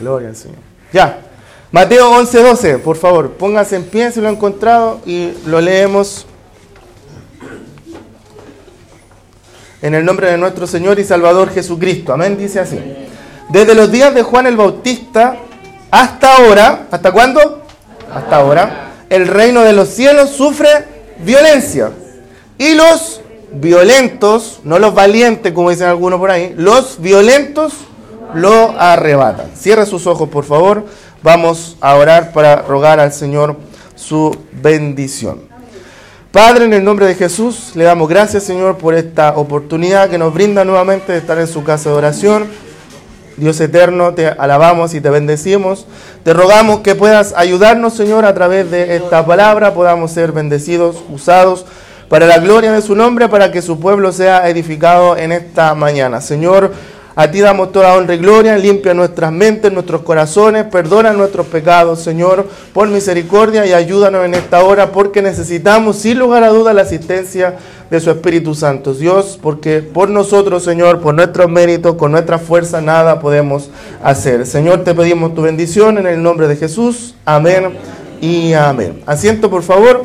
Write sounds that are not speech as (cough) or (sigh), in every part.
Gloria al Señor. Ya. Mateo 11, 12, por favor, póngase en pie si lo ha encontrado y lo leemos. En el nombre de nuestro Señor y Salvador Jesucristo. Amén, dice así. Desde los días de Juan el Bautista hasta ahora, ¿hasta cuándo? Hasta ahora, el reino de los cielos sufre violencia. Y los violentos, no los valientes como dicen algunos por ahí, los violentos lo arrebatan. Cierra sus ojos, por favor. Vamos a orar para rogar al Señor su bendición. Padre, en el nombre de Jesús, le damos gracias, Señor, por esta oportunidad que nos brinda nuevamente de estar en su casa de oración. Dios eterno, te alabamos y te bendecimos. Te rogamos que puedas ayudarnos, Señor, a través de esta palabra, podamos ser bendecidos, usados para la gloria de su nombre, para que su pueblo sea edificado en esta mañana. Señor, a ti damos toda honra y gloria, limpia nuestras mentes, nuestros corazones, perdona nuestros pecados, Señor, por misericordia y ayúdanos en esta hora, porque necesitamos, sin lugar a duda, la asistencia de su Espíritu Santo. Dios, porque por nosotros, Señor, por nuestros méritos, con nuestra fuerza, nada podemos hacer. Señor, te pedimos tu bendición en el nombre de Jesús. Amén y amén. Asiento, por favor.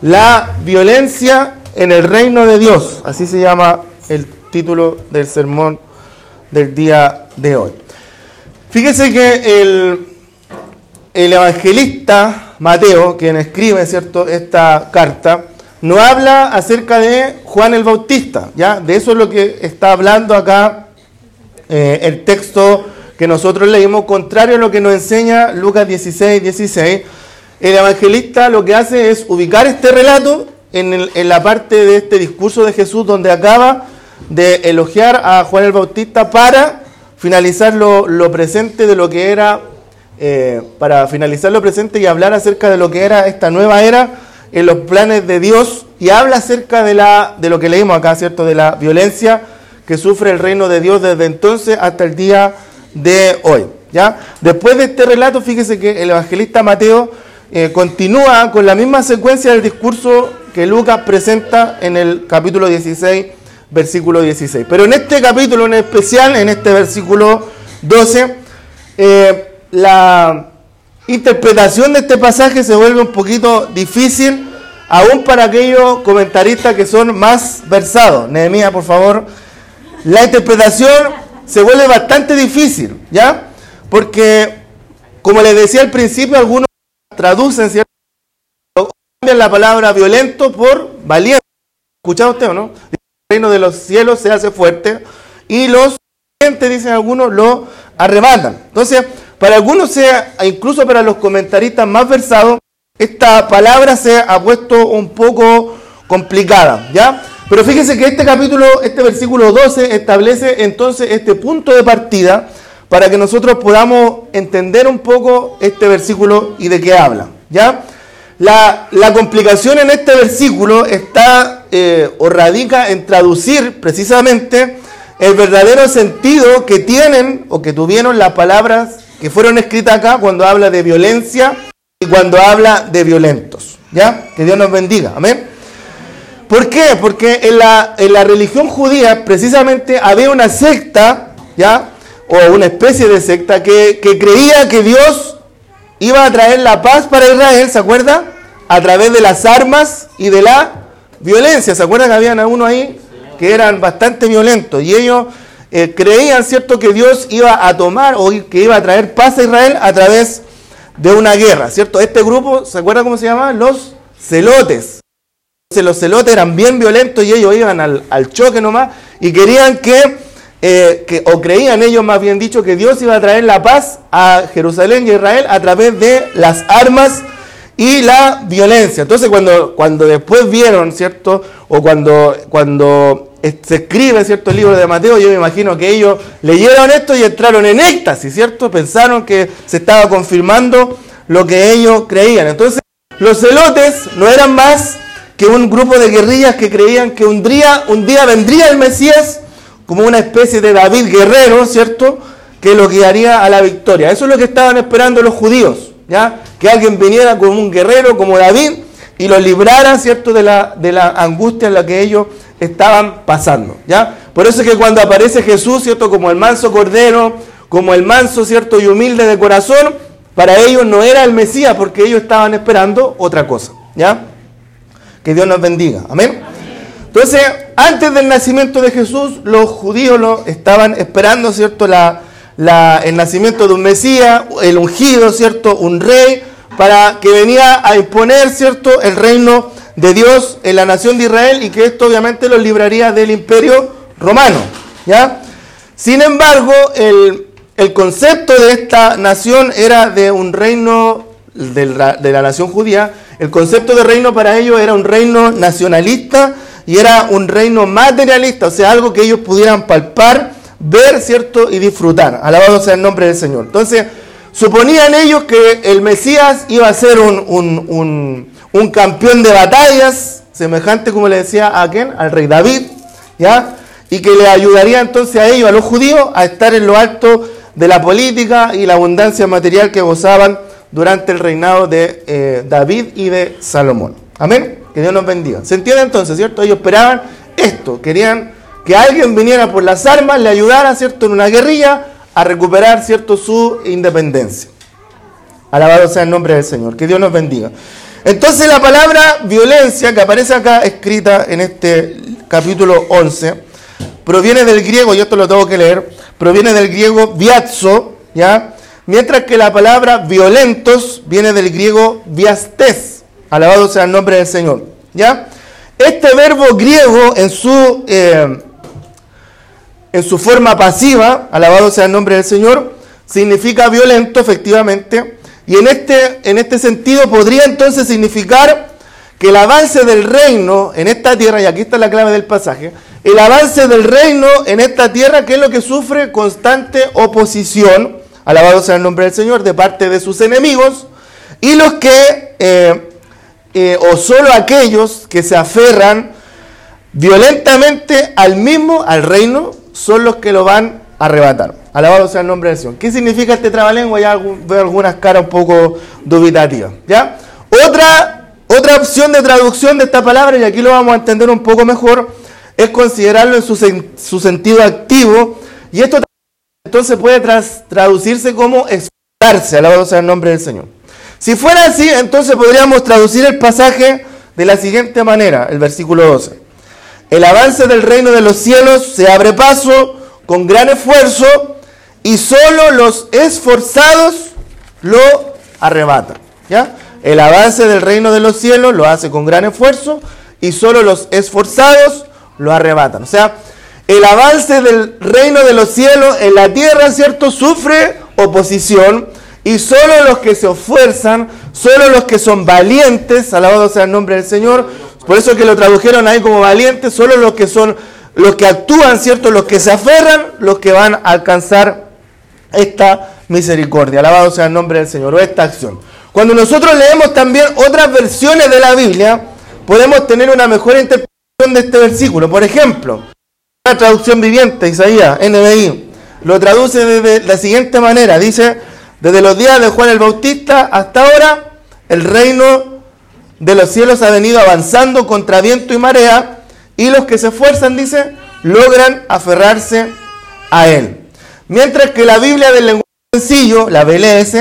La violencia en el reino de Dios, así se llama el título del sermón del día de hoy. Fíjese que el, el evangelista Mateo, quien escribe ¿cierto? esta carta, no habla acerca de Juan el Bautista, ¿ya? De eso es lo que está hablando acá eh, el texto que nosotros leímos, contrario a lo que nos enseña Lucas 16, 16. El evangelista lo que hace es ubicar este relato en, la parte de este discurso de Jesús donde acaba de elogiar a Juan el Bautista para finalizar lo, presente de lo que era, eh, para finalizar lo presente y hablar acerca de lo que era esta nueva era en los planes de Dios y habla acerca de, la, de lo que leímos acá, ¿cierto? De la violencia que sufre el reino de Dios desde entonces hasta el día de hoy. ¿ya? Después de este relato, fíjese que el evangelista Mateo eh, continúa con la misma secuencia del discurso que Lucas presenta en el capítulo 16 versículo 16. Pero en este capítulo en especial, en este versículo 12, eh, la interpretación de este pasaje se vuelve un poquito difícil, aún para aquellos comentaristas que son más versados. Nehemías, por favor. La interpretación se vuelve bastante difícil, ¿ya? Porque, como les decía al principio, algunos traducen, ¿cierto? Cambian la palabra violento por valiente. ¿Escuchado usted o no? Reino de los cielos se hace fuerte y los gente, dicen algunos, lo arrebatan. Entonces, para algunos, sea, incluso para los comentaristas más versados, esta palabra se ha puesto un poco complicada, ¿ya? Pero fíjense que este capítulo, este versículo 12, establece entonces este punto de partida para que nosotros podamos entender un poco este versículo y de qué habla, ¿ya? La, la complicación en este versículo está eh, o radica en traducir precisamente el verdadero sentido que tienen o que tuvieron las palabras que fueron escritas acá cuando habla de violencia y cuando habla de violentos. ¿Ya? Que Dios nos bendiga. Amén. ¿Por qué? Porque en la, religión judía precisamente había una secta, ¿ya? O una especie de secta que, que creía que Dios iba a traer la paz para Israel, ¿se acuerda? A través de las armas y de la violencia. ¿Se acuerdan que habían algunos ahí que eran bastante violentos? Y ellos eh, creían, ¿cierto?, que Dios iba a tomar o que iba a traer paz a Israel a través de una guerra, ¿cierto? Este grupo, ¿se acuerdan cómo se llamaba? Los celotes. Los celotes eran bien violentos y ellos iban al, choque nomás y querían que, eh, que, o creían ellos más bien dicho, que Dios iba a traer la paz a Jerusalén y a Israel a través de las armas y la violencia. Entonces cuando, cuando después vieron, ¿cierto? O cuando, cuando se escribe, ¿cierto? El libro de Mateo, yo me imagino que ellos leyeron esto y entraron en éxtasis, ¿cierto? Pensaron que se estaba confirmando lo que ellos creían. Entonces los celotes no eran más que un grupo de guerrillas que creían que un día, un día vendría el Mesías como una especie de David guerrero, ¿cierto? Que lo guiaría a la victoria. Eso es lo que estaban esperando los judíos. Que alguien viniera como un guerrero, como David, y los librara, ¿cierto?, de la, de la angustia en la que ellos estaban pasando, ¿ya? Por eso es que cuando aparece Jesús, ¿cierto?, como el manso cordero, como el manso, ¿cierto? Y humilde de corazón, para ellos no era el Mesías, porque ellos estaban esperando otra cosa, ¿ya? Que Dios nos bendiga, amén. Entonces, antes del nacimiento de Jesús, los judíos lo estaban esperando, ¿cierto? La, la, el nacimiento de un Mesías, el ungido, ¿cierto? Un rey, para que venía a imponer, ¿cierto? El reino de Dios en la nación de Israel y que esto obviamente los libraría del imperio romano, ¿ya? Sin embargo, el, el concepto de esta nación era de un reino de la, de la nación judía. El concepto de reino para ellos era un reino nacionalista y era un reino materialista, o sea, algo que ellos pudieran palpar, ver, ¿cierto? Y disfrutar. Alabado sea el nombre del Señor. Entonces, suponían ellos que el Mesías iba a ser un, un, un, campeón de batallas, semejante, como le decía a aquel, al rey David, ¿ya? Y que le ayudaría entonces a ellos, a los judíos, a estar en lo alto de la política y la abundancia material que gozaban durante el reinado de eh, David y de Salomón. Amén. Que Dios nos bendiga. ¿Se entiende entonces, cierto? Ellos esperaban esto, querían que alguien viniera por las armas, le ayudara, ¿cierto?, en una guerrilla a recuperar, ¿cierto?, su independencia. Alabado sea el nombre del Señor. Que Dios nos bendiga. Entonces la palabra violencia que aparece acá escrita en este capítulo 11 proviene del griego, y esto lo tengo que leer, proviene del griego viazzo, ¿ya? Mientras que la palabra violentos viene del griego viastes. Alabado sea el nombre del Señor. ¿Ya? Este verbo griego en su, eh, en su forma pasiva, alabado sea el nombre del Señor, significa violento, efectivamente. Y en este, en este sentido podría entonces significar que el avance del reino en esta tierra, y aquí está la clave del pasaje, el avance del reino en esta tierra, que es lo que sufre constante oposición, alabado sea el nombre del Señor, de parte de sus enemigos, y los que eh, eh, o solo aquellos que se aferran violentamente al mismo, al reino, son los que lo van a arrebatar. Alabado sea el nombre del Señor. ¿Qué significa este trabalengua? Ya veo algunas caras un poco dubitativas. ¿ya? Otra, otra opción de traducción de esta palabra, y aquí lo vamos a entender un poco mejor, es considerarlo en su, sentido activo. Y esto entonces puede traducirse como expresarse. Alabado sea el nombre del Señor. Si fuera así, entonces podríamos traducir el pasaje de la siguiente manera, el versículo 12. El avance del reino de los cielos se abre paso con gran esfuerzo y solo los esforzados lo arrebatan. ¿Ya? El avance del reino de los cielos lo hace con gran esfuerzo y solo los esforzados lo arrebatan. O sea, el avance del reino de los cielos en la tierra, ¿cierto? Sufre oposición y solo los que se esfuerzan, solo los que son valientes, alabado sea el nombre del Señor, por eso que lo tradujeron ahí como valientes, solo los que son, los que actúan, ¿cierto? Los que se aferran, los que van a alcanzar esta misericordia, alabado sea el nombre del Señor, o esta acción. Cuando nosotros leemos también otras versiones de la Biblia, podemos tener una mejor interpretación de este versículo. Por ejemplo, la traducción viviente, Isaías, NBI, lo traduce de la siguiente manera, dice, desde los días de Juan el Bautista hasta ahora, el reino de los cielos ha venido avanzando contra viento y marea, y los que se esfuerzan, dice, logran aferrarse a él. Mientras que la Biblia del lenguaje sencillo, la BLS,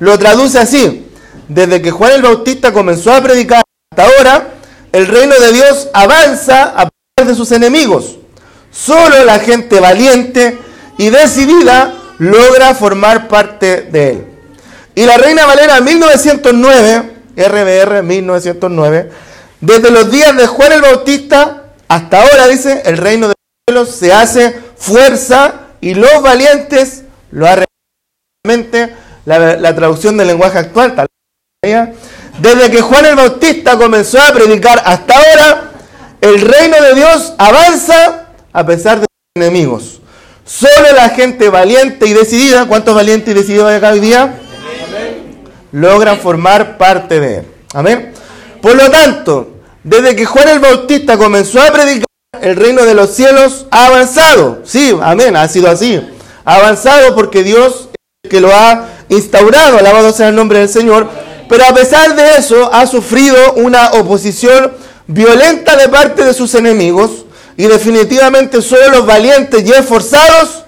lo traduce así. Desde que Juan el Bautista comenzó a predicar hasta ahora, el reino de Dios avanza a pesar de sus enemigos. Solo la gente valiente y decidida logra formar parte de él. Y la Reina Valera 1909, RBR 1909, desde los días de Juan el Bautista hasta ahora, dice, el reino de los cielos se hace fuerza y los valientes lo harán. La, la traducción del lenguaje actual, tal desde que Juan el Bautista comenzó a predicar hasta ahora, el reino de Dios avanza a pesar de sus enemigos. Solo la gente valiente y decidida, ¿cuántos valientes y decididos hay acá hoy día? Logran formar parte de él. Amén. Por lo tanto, desde que Juan el Bautista comenzó a predicar, el reino de los cielos ha avanzado. Sí, amén, ha sido así. Ha avanzado porque Dios que lo ha instaurado, alabado sea el nombre del Señor. Pero a pesar de eso, ha sufrido una oposición violenta de parte de sus enemigos y definitivamente solo los valientes y esforzados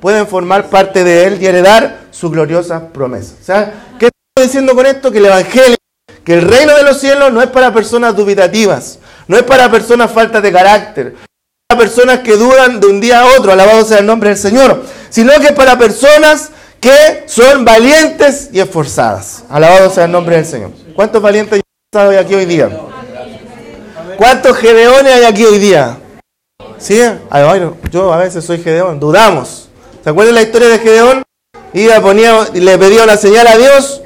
pueden formar parte de Él y heredar su gloriosa promesa. O sea, ¿qué diciendo con esto? Que el Evangelio, que el reino de los cielos no es para personas dubitativas, no es para personas faltas de carácter, no es para personas que dudan de un día a otro, alabado sea el nombre del Señor, sino que es para personas que son valientes y esforzadas. Alabado sea el nombre del Señor. ¿Cuántos valientes y esforzados hay aquí hoy día? ¿Cuántos gedeones hay aquí hoy día? ¿Sí? Yo a veces soy gedeón, dudamos. ¿Se acuerdan la historia de Gedeón? Iba, ponía, le pedía una señal a Dios,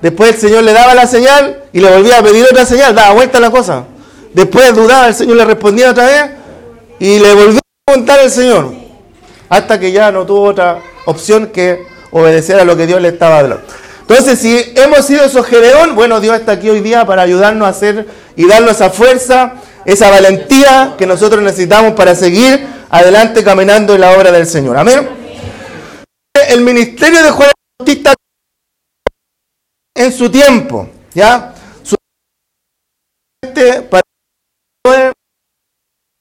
después el Señor le daba la señal y le volvía a pedir otra señal, daba vuelta la cosa. Después dudaba, el Señor le respondía otra vez y le volvió a preguntar el Señor, hasta que ya no tuvo otra opción que obedecer a lo que Dios le estaba hablando. Entonces, si hemos sido esos Gedeón, bueno, Dios está aquí hoy día para ayudarnos a hacer y darnos esa fuerza, esa valentía que nosotros necesitamos para seguir adelante caminando en la obra del Señor. Amén. El ministerio de Juan Bautista en su tiempo, ¿ya? Su para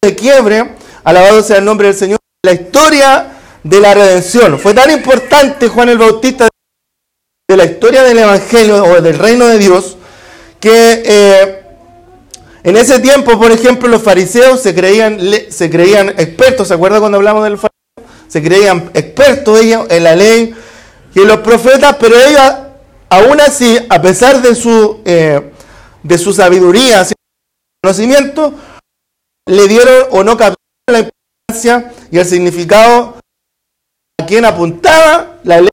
de quiebre, alabado sea el nombre del Señor, la historia de la redención. Fue tan importante Juan el Bautista de la historia del Evangelio o del reino de Dios que eh, en ese tiempo, por ejemplo, los fariseos se creían, se creían expertos, ¿se acuerdan cuando hablamos del fariseo? Se creían expertos ellos en la ley y en los profetas, pero ellos, aún así, a pesar de su, eh, de su sabiduría, su conocimiento, le dieron o no captaron la importancia y el significado a quien apuntaba la ley.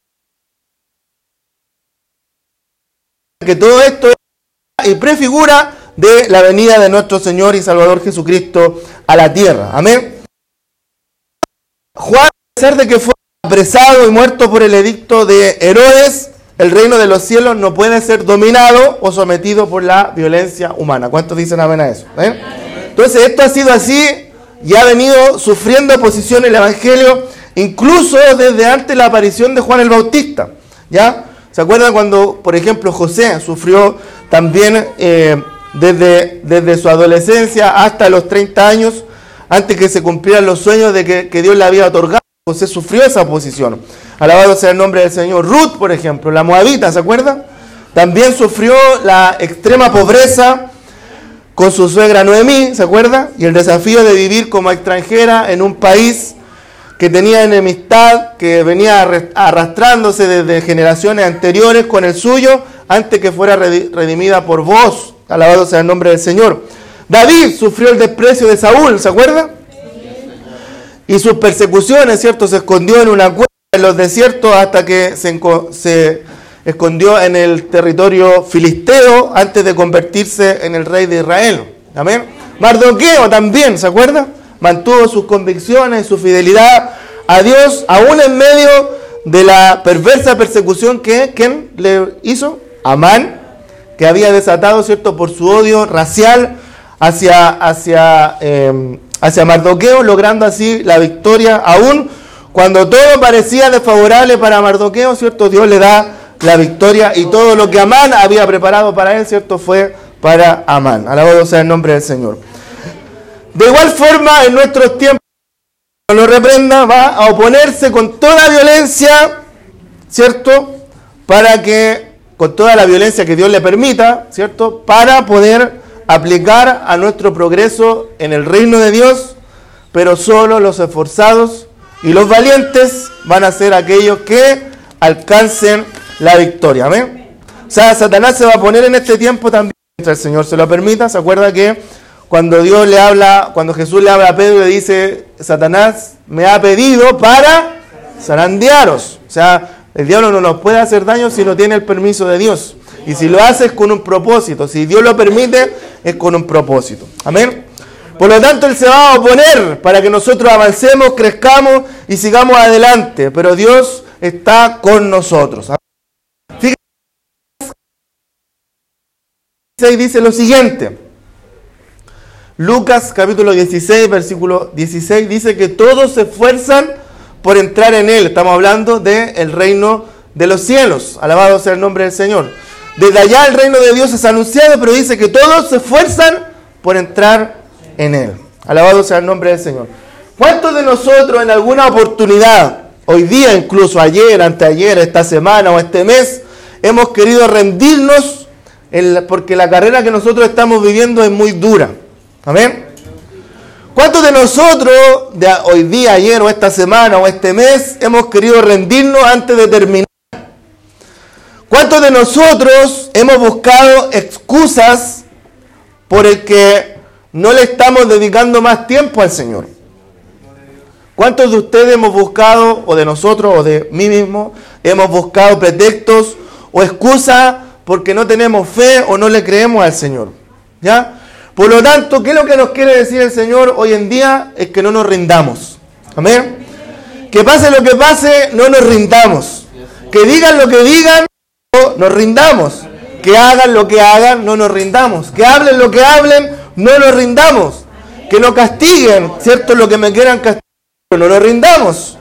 Que todo esto y prefigura de la venida de nuestro Señor y Salvador Jesucristo a la tierra. Amén. Juan, a pesar de que fue apresado y muerto por el edicto de Herodes, el reino de los cielos no puede ser dominado o sometido por la violencia humana. ¿Cuántos dicen amén a eso? ¿Eh? Entonces esto ha sido así y ha venido sufriendo oposición el Evangelio incluso desde antes de la aparición de Juan el Bautista. ¿Ya? ¿Se acuerdan cuando, por ejemplo, José sufrió también eh, desde, desde su adolescencia hasta los 30 años, antes que se cumplieran los sueños de que, Dios le había otorgado. José sufrió esa oposición. Alabado sea el nombre del Señor. Ruth, por ejemplo, la moabita, ¿se acuerdan? También sufrió la extrema pobreza con su suegra Noemí, ¿se acuerda? Y el desafío de vivir como extranjera en un país que tenía enemistad, que venía arrastrándose desde generaciones anteriores con el suyo, antes que fuera redimida por vos. Alabado sea el nombre del Señor. David sufrió el desprecio de Saúl, ¿se acuerda? Y sus persecuciones, ¿cierto? Se escondió en una cueva en los desiertos hasta que se, escondió en el territorio filisteo antes de convertirse en el rey de Israel. Amén. Mardoqueo también, ¿se acuerda? Mantuvo sus convicciones, su fidelidad a Dios, aún en medio de la perversa persecución que ¿quién le hizo? Amán, que había desatado, ¿cierto?, por su odio racial hacia, hacia, em, hacia Mardoqueo, logrando así la victoria, aún cuando todo parecía desfavorable para Mardoqueo, ¿cierto?, Dios le da la victoria y todo lo que Amán había preparado para él, ¿cierto?, fue para Amán. Alabado sea el nombre del Señor. De igual forma, en nuestros tiempos, lo reprenda, va a oponerse con toda violencia, ¿cierto? Para que con toda la violencia que Dios le permita, ¿cierto? Para poder aplicar a nuestro progreso en el reino de Dios, pero solo los esforzados y los valientes van a ser aquellos que alcancen la victoria. ¿Amén? O sea, Satanás se va a poner en este tiempo también, mientras el Señor se lo permita. ¿Se acuerda que cuando Dios le habla, cuando Jesús le habla a Pedro, le dice, Satanás me ha pedido para zarandearos? O sea, el diablo no nos puede hacer daño si no tiene el permiso de Dios. Y si lo hace es con un propósito. Si Dios lo permite, es con un propósito. Amén. Por lo tanto, Él se va a oponer para que nosotros avancemos, crezcamos y sigamos adelante. Pero Dios está con nosotros. Fíjense, dice lo siguiente. Lucas capítulo 16, versículo 16 dice que todos se esfuerzan por entrar en él. Estamos hablando del reino de los cielos. Alabado sea el nombre del Señor. Desde allá el reino de Dios es anunciado, pero dice que todos se esfuerzan por entrar en él. Alabado sea el nombre del Señor. ¿Cuántos de nosotros en alguna oportunidad hoy día, incluso ayer, anteayer, esta semana o este mes, hemos querido rendirnos porque la carrera que nosotros estamos viviendo es muy dura. Amén. ¿Cuántos de nosotros, de hoy día, ayer o esta semana o este mes, hemos querido rendirnos antes de terminar? ¿Cuántos de nosotros hemos buscado excusas por el que no le estamos dedicando más tiempo al Señor? ¿Cuántos de ustedes hemos buscado, o de nosotros, o de mí mismo, hemos buscado pretextos o excusas porque no tenemos fe o no le creemos al Señor? ¿Ya? Por lo tanto, ¿qué es lo que nos quiere decir el Señor hoy en día? Es que no nos rindamos. Amén. Que pase lo que pase, no nos rindamos. Que digan lo que digan, no nos rindamos. Que hagan lo que hagan, no nos rindamos. Que hablen lo que hablen, no nos rindamos. Que no castiguen, ¿cierto? Lo que me quieran castigar, no nos rindamos.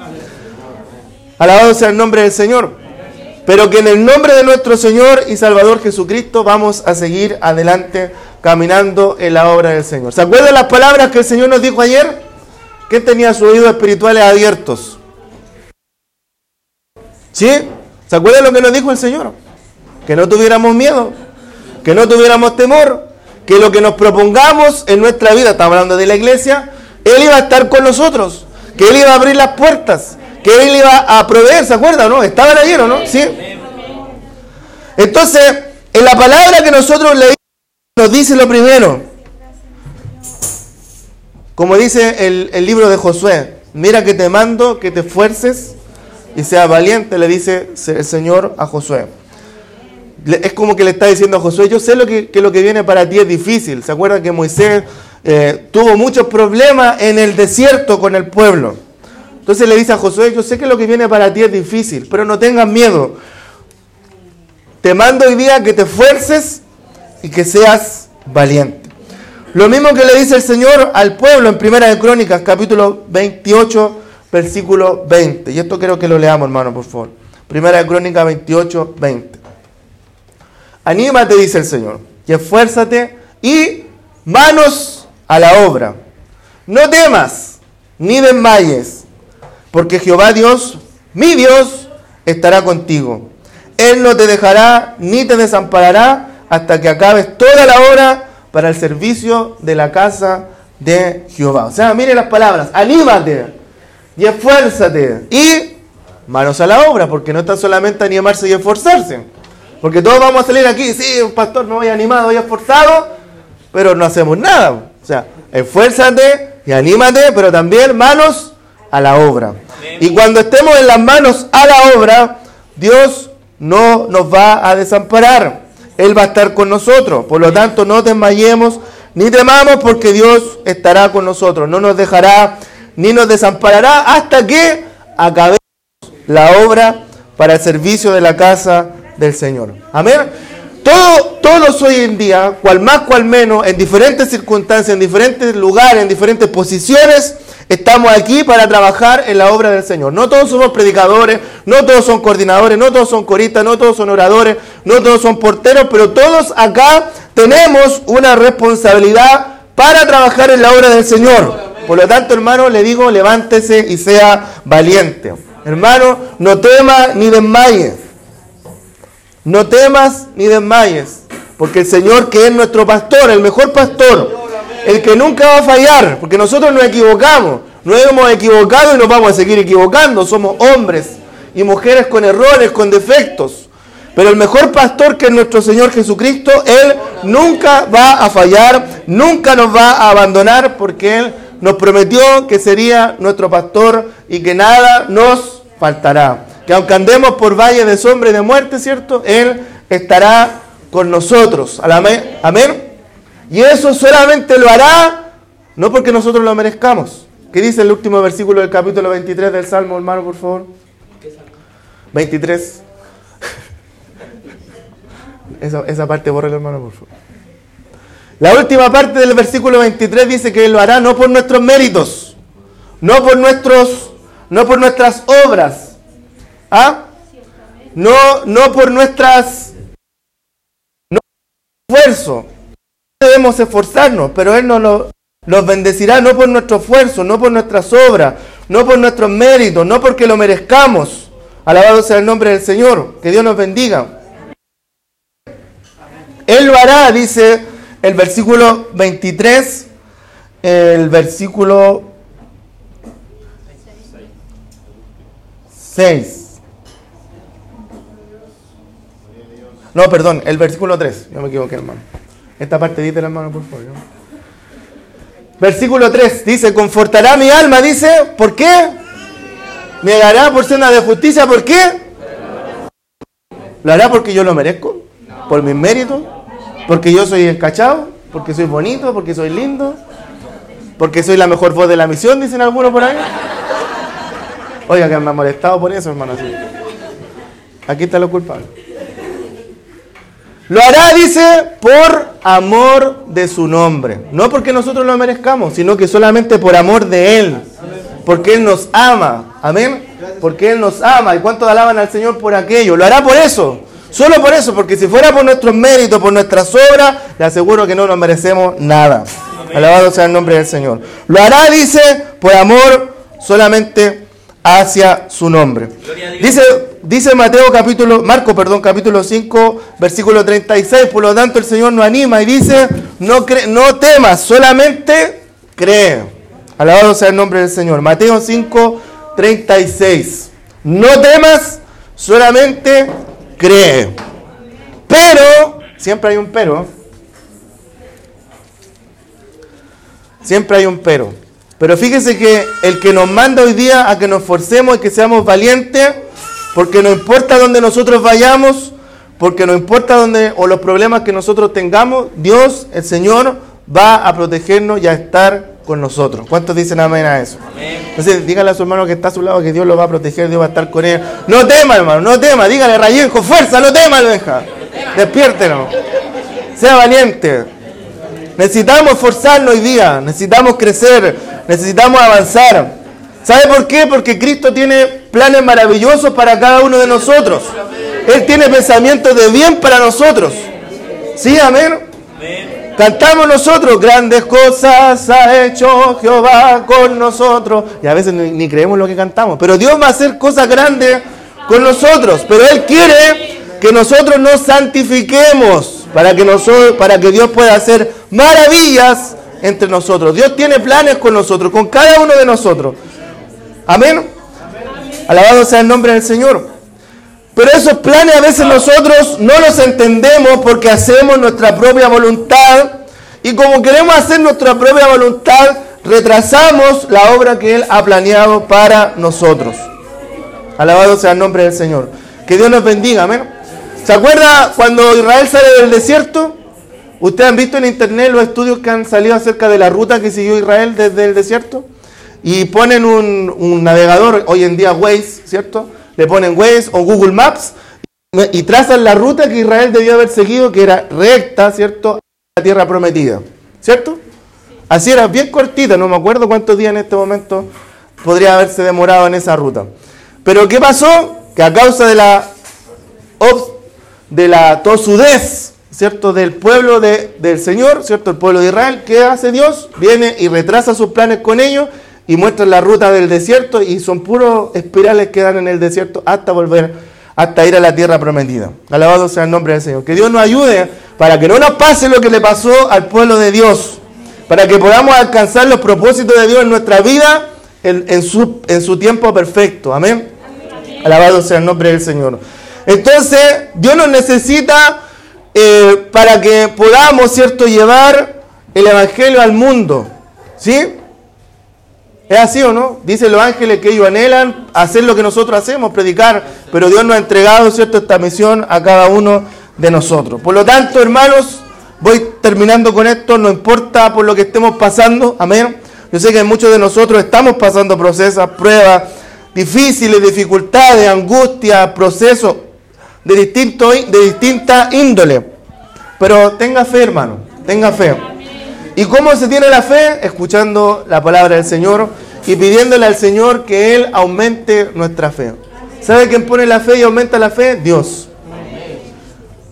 Alabado sea el nombre del Señor. Pero que en el nombre de nuestro Señor y Salvador Jesucristo vamos a seguir adelante caminando en la obra del Señor. ¿Se acuerdan las palabras que el Señor nos dijo ayer? Que tenía sus oídos espirituales abiertos. ¿Sí? ¿Se acuerdan lo que nos dijo el Señor? Que no tuviéramos miedo, que no tuviéramos temor, que lo que nos propongamos en nuestra vida, estamos hablando de la iglesia, Él iba a estar con nosotros, que Él iba a abrir las puertas, que Él iba a proveer, ¿se acuerdan no? ¿Estaban o no? ¿Sí? Entonces, en la palabra que nosotros leímos, nos dice lo primero. Como dice el, el, libro de Josué, mira que te mando que te esfuerces y seas valiente, le dice el Señor a Josué. Es como que le está diciendo a Josué, yo sé lo que, que lo que viene para ti es difícil. ¿Se acuerdan que Moisés eh, tuvo muchos problemas en el desierto con el pueblo? Entonces le dice a Josué, yo sé que lo que viene para ti es difícil, pero no tengas miedo. Te mando hoy día que te esfuerces y que seas valiente. Lo mismo que le dice el Señor al pueblo en Primera de Crónicas, capítulo 28, versículo 20. Y esto quiero que lo leamos, hermano, por favor. Primera de Crónicas 28, 20. Anímate, dice el Señor, y esfuérzate y manos a la obra. No temas, ni desmayes, porque Jehová Dios, mi Dios, estará contigo. Él no te dejará ni te desamparará hasta que acabes toda la obra para el servicio de la casa de Jehová. O sea, mire las palabras, anímate y esfuérzate y manos a la obra, porque no está solamente animarse y esforzarse. Porque todos vamos a salir aquí, sí, pastor, me voy animado, voy esforzado, pero no hacemos nada. O sea, esfuérzate y anímate, pero también manos a la obra. Y cuando estemos en las manos a la obra, Dios no nos va a desamparar. Él va a estar con nosotros. Por lo tanto, no desmayemos ni temamos porque Dios estará con nosotros. No nos dejará ni nos desamparará hasta que acabemos la obra para el servicio de la casa del Señor. Amén. Todo, todos hoy en día, cual más, cual menos, en diferentes circunstancias, en diferentes lugares, en diferentes posiciones, Estamos aquí para trabajar en la obra del Señor. No todos somos predicadores, no todos son coordinadores, no todos son coristas, no todos son oradores, no todos son porteros, pero todos acá tenemos una responsabilidad para trabajar en la obra del Señor. Por lo tanto, hermano, le digo, levántese y sea valiente. Hermano, no temas ni desmayes. No temas ni desmayes. Porque el Señor, que es nuestro pastor, el mejor pastor, el que nunca va a fallar, porque nosotros nos equivocamos, nos hemos equivocado y nos vamos a seguir equivocando, somos hombres y mujeres con errores, con defectos. Pero el mejor pastor que es nuestro Señor Jesucristo, Él nunca va a fallar, nunca nos va a abandonar, porque Él nos prometió que sería nuestro pastor y que nada nos faltará. Que aunque andemos por valle de sombra y de muerte, ¿cierto? Él estará con nosotros. Amén. Y eso solamente lo hará no porque nosotros lo merezcamos. ¿Qué dice el último versículo del capítulo 23 del Salmo, hermano, por favor? 23. (laughs) Esa, esa parte borra hermano, por favor. La última parte del versículo 23 dice que Él lo hará no por nuestros méritos, no por nuestros, no por nuestras obras, ¿ah? No, no por nuestras no esfuerzo, esforzarnos, pero Él nos, nos bendecirá no por nuestro esfuerzo, no por nuestras obras, no por nuestros méritos, no porque lo merezcamos. Alabado sea el nombre del Señor. Que Dios nos bendiga. Él lo hará, dice el versículo 23, el versículo 6. No, perdón, el versículo 3. Yo me equivoqué, hermano. Esta parte dice, hermano, por favor. Versículo 3 dice, confortará mi alma, dice, ¿por qué? Me dará porción de justicia, ¿por qué? ¿Lo hará porque yo lo merezco? ¿Por mis méritos? ¿Porque yo soy encachado? ¿Porque soy bonito? ¿Porque soy lindo? ¿Porque soy la mejor voz de la misión? Dicen algunos por ahí. Oiga, que me ha molestado por eso, hermano. Aquí está lo culpable. Lo hará, dice, por amor de su nombre. No porque nosotros lo merezcamos, sino que solamente por amor de Él. Porque Él nos ama. Amén. Porque Él nos ama. ¿Y cuántos alaban al Señor por aquello? Lo hará por eso. Solo por eso. Porque si fuera por nuestros méritos, por nuestras obras, le aseguro que no nos merecemos nada. Alabado sea el nombre del Señor. Lo hará, dice, por amor solamente hacia su nombre. Dice, dice Mateo capítulo, Marco, perdón, capítulo 5, versículo 36, por lo tanto el Señor nos anima y dice, no, no temas, solamente cree. Alabado sea el nombre del Señor. Mateo 5, 36. No temas, solamente cree. Pero, siempre hay un pero. Siempre hay un pero. Pero fíjese que el que nos manda hoy día a que nos forcemos y que seamos valientes, porque no importa dónde nosotros vayamos, porque no importa dónde o los problemas que nosotros tengamos, Dios, el Señor, va a protegernos y a estar con nosotros. ¿Cuántos dicen amén a eso? Entonces, dígale a su hermano que está a su lado que Dios lo va a proteger, Dios va a estar con él. No tema, hermano, no tema. Dígale, Rayén, con fuerza, no tema, deja. Despiértelo. Sea valiente. Necesitamos esforzarnos hoy día, necesitamos crecer, necesitamos avanzar. ¿Sabe por qué? Porque Cristo tiene planes maravillosos para cada uno de nosotros. Él tiene pensamientos de bien para nosotros. ¿Sí? Amén. Cantamos nosotros, grandes cosas ha hecho Jehová con nosotros. Y a veces ni, creemos lo que cantamos. Pero Dios va a hacer cosas grandes con nosotros. Pero Él quiere que nosotros nos santifiquemos para que, nosotros, para que Dios pueda hacer maravillas entre nosotros. Dios tiene planes con nosotros, con cada uno de nosotros. Amén. Alabado sea el nombre del Señor. Pero esos planes a veces nosotros no los entendemos porque hacemos nuestra propia voluntad y como queremos hacer nuestra propia voluntad, retrasamos la obra que Él ha planeado para nosotros. Alabado sea el nombre del Señor. Que Dios nos bendiga, amén. ¿Se acuerda cuando Israel sale del desierto? Ustedes han visto en internet los estudios que han salido acerca de la ruta que siguió Israel desde el desierto. Y ponen un, navegador, hoy en día Waze, ¿cierto? Le ponen Waze o Google Maps y trazan la ruta que Israel debió haber seguido, que era recta, ¿cierto? La tierra prometida, ¿cierto? Así era, bien cortita, no me acuerdo cuántos días en este momento podría haberse demorado en esa ruta. Pero ¿qué pasó? Que a causa de la, de la tosudez ¿cierto? Del pueblo de, del Señor, ¿cierto? El pueblo de Israel, ¿qué hace Dios? Viene y retrasa sus planes con ellos y muestra la ruta del desierto y son puros espirales que dan en el desierto hasta volver, hasta ir a la tierra prometida. Alabado sea el nombre del Señor. Que Dios nos ayude para que no nos pase lo que le pasó al pueblo de Dios, para que podamos alcanzar los propósitos de Dios en nuestra vida en, su, en su tiempo perfecto. Amén. Alabado sea el nombre del Señor. Entonces, Dios nos necesita eh, para que podamos, ¿cierto?, llevar el Evangelio al mundo. ¿Sí? ¿Es así o no? Dicen los ángeles que ellos anhelan hacer lo que nosotros hacemos, predicar, pero Dios nos ha entregado, ¿cierto?, esta misión a cada uno de nosotros. Por lo tanto, hermanos, voy terminando con esto, no importa por lo que estemos pasando, amén. Yo sé que muchos de nosotros estamos pasando procesos, pruebas difíciles, dificultades, angustias, procesos de, de distinta índole. Pero tenga fe, hermano, tenga fe. ¿Y cómo se tiene la fe? Escuchando la palabra del Señor y pidiéndole al Señor que Él aumente nuestra fe. ¿Sabe quién pone la fe y aumenta la fe? Dios.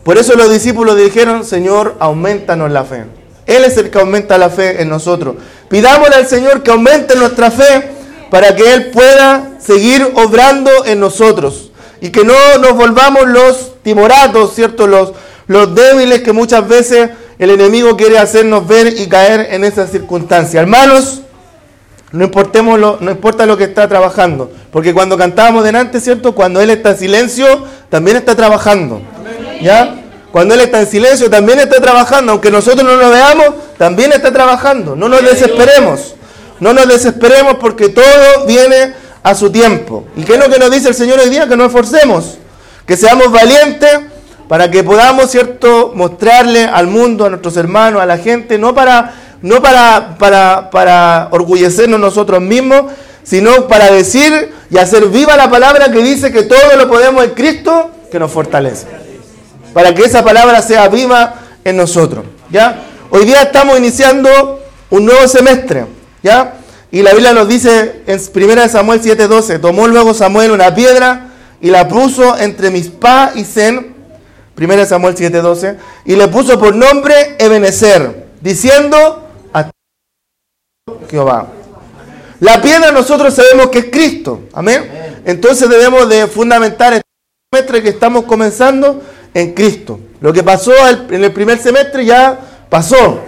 Por eso los discípulos dijeron, Señor, aumentanos la fe. Él es el que aumenta la fe en nosotros. Pidámosle al Señor que aumente nuestra fe para que Él pueda seguir obrando en nosotros y que no nos volvamos los timoratos, ¿cierto? Los, los débiles que muchas veces el enemigo quiere hacernos ver y caer en esas circunstancias. Hermanos, no, importemos no importa lo que está trabajando, porque cuando cantábamos delante, ¿cierto? Cuando Él está en silencio, también está trabajando. ¿Ya? Cuando Él está en silencio, también está trabajando. Aunque nosotros no lo veamos, también está trabajando. No nos desesperemos. No nos desesperemos porque todo viene a su tiempo. ¿Y qué es lo que nos dice el Señor hoy día? Que nos esforcemos. Que seamos valientes para que podamos, ¿cierto?, mostrarle al mundo, a nuestros hermanos, a la gente, no para, no para, para, para orgullecernos nosotros mismos, sino para decir y hacer viva la palabra que dice que todo lo podemos en Cristo que nos fortalece para que esa palabra sea viva en nosotros. ¿ya? Hoy día estamos iniciando un nuevo semestre. ¿ya? Y la Biblia nos dice en 1 Samuel 7:12, tomó luego Samuel una piedra y la puso entre Mispa y Zen, 1 Samuel 7:12, y le puso por nombre Ebenezer, diciendo a Jehová. La piedra nosotros sabemos que es Cristo, amén. Entonces debemos de fundamentar este semestre que estamos comenzando en Cristo. Lo que pasó en el primer semestre ya pasó,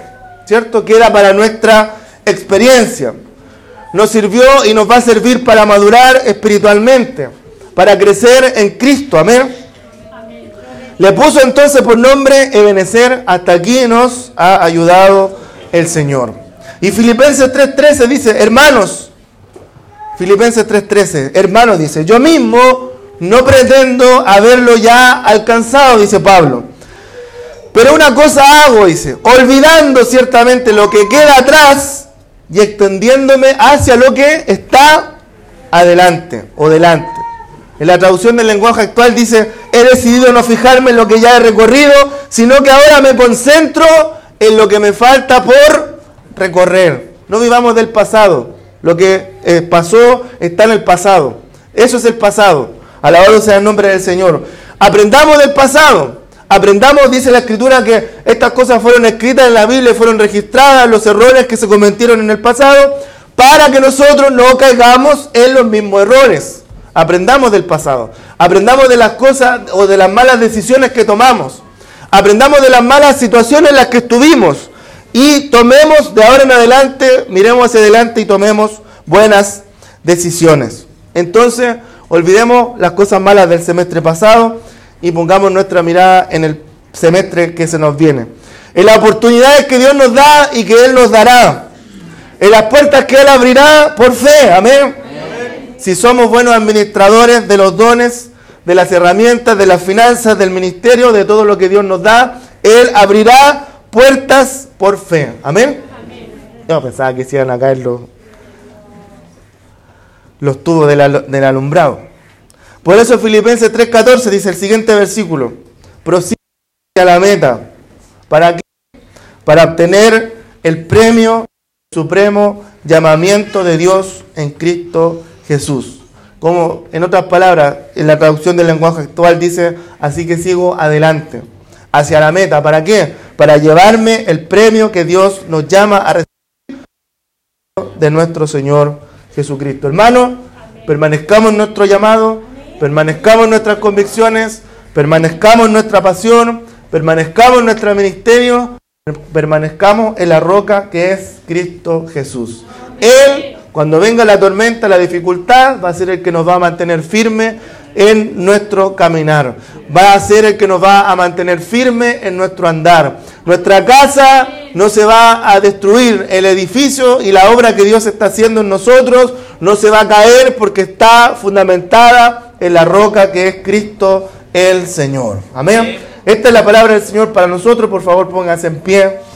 ¿cierto? Queda para nuestra experiencia. Nos sirvió y nos va a servir para madurar espiritualmente, para crecer en Cristo, amén. Le puso entonces por nombre Ebenecer, hasta aquí nos ha ayudado el Señor. Y Filipenses 3:13 dice, hermanos, Filipenses 3:13, hermanos dice, yo mismo no pretendo haberlo ya alcanzado, dice Pablo. Pero una cosa hago, dice, olvidando ciertamente lo que queda atrás y extendiéndome hacia lo que está adelante o delante. En la traducción del lenguaje actual dice, he decidido no fijarme en lo que ya he recorrido, sino que ahora me concentro en lo que me falta por recorrer. No vivamos del pasado. Lo que eh, pasó está en el pasado. Eso es el pasado. Alabado sea el nombre del Señor. Aprendamos del pasado. Aprendamos, dice la Escritura, que estas cosas fueron escritas en la Biblia, fueron registradas, los errores que se cometieron en el pasado, para que nosotros no caigamos en los mismos errores. Aprendamos del pasado. Aprendamos de las cosas o de las malas decisiones que tomamos. Aprendamos de las malas situaciones en las que estuvimos. Y tomemos de ahora en adelante, miremos hacia adelante y tomemos buenas decisiones. Entonces, Olvidemos las cosas malas del semestre pasado y pongamos nuestra mirada en el semestre que se nos viene. En las oportunidades que Dios nos da y que Él nos dará. En las puertas que Él abrirá por fe. Amén. Si somos buenos administradores de los dones, de las herramientas, de las finanzas, del ministerio, de todo lo que Dios nos da, Él abrirá puertas por fe. Amén. Yo pensaba que se iban a caer los, los tubos del, alumbrado. Por eso Filipenses 3:14 dice el siguiente versículo, prosigue a la meta. ¿Para qué? Para obtener el premio supremo llamamiento de Dios en Cristo Jesús. Como en otras palabras, en la traducción del lenguaje actual dice, así que sigo adelante, hacia la meta. ¿Para qué? Para llevarme el premio que Dios nos llama a recibir de nuestro Señor Jesucristo. Hermano, permanezcamos en nuestro llamado, permanezcamos en nuestras convicciones, permanezcamos en nuestra pasión, permanezcamos en nuestro ministerio, permanezcamos en la roca que es Cristo Jesús. Él, cuando venga la tormenta, la dificultad, va a ser el que nos va a mantener firme en nuestro caminar. Va a ser el que nos va a mantener firme en nuestro andar. Nuestra casa no se va a destruir. El edificio y la obra que Dios está haciendo en nosotros no se va a caer porque está fundamentada en la roca que es Cristo el Señor. Amén. Esta es la palabra del Señor para nosotros. Por favor, pónganse en pie.